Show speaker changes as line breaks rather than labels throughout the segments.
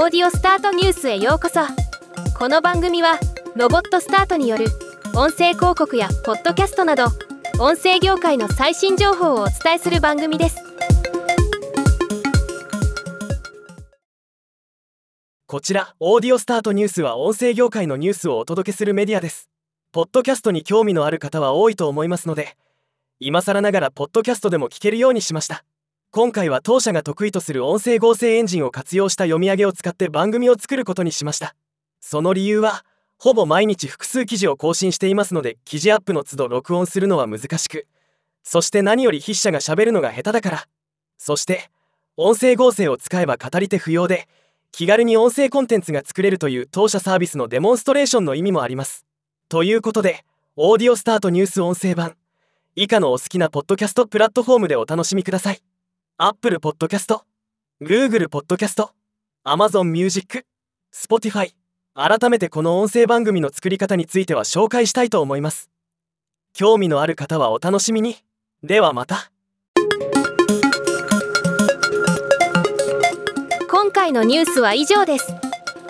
オーディオスタートニュースへようこそ。この番組はロボットスタートによる音声広告やポッドキャストなど音声業界の最新情報をお伝えする番組です。
こちらオーディオスタートニュースは音声業界のニュースをお届けするメディアです。ポッドキャストに興味のある方は多いと思いますので今更ながらポッドキャストでも聞けるようにしました。今回は当社が得意とする音声合成エンジンを活用した読み上げを使って番組を作ることにしました。その理由はほぼ毎日複数記事を更新していますので記事アップの都度録音するのは難しくそして何より筆者が喋るのが下手だから。そして音声合成を使えば語り手不要で気軽に音声コンテンツが作れるという当社サービスのデモンストレーションの意味もあります。ということでオーディオスタートニュース音声版以下のお好きなポッドキャストプラットフォームでお楽しみください。Apple Podcast Google Podcast Amazon Music Spotify 改めてこの音声番組の作り方については紹介したいと思います。興味のある方はお楽しみに。ではまた。
今回のニュースは以上です。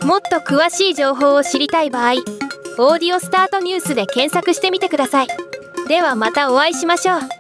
もっと詳しい情報を知りたい場合オーディオスタートニュースで検索してみてください。ではまたお会いしましょう。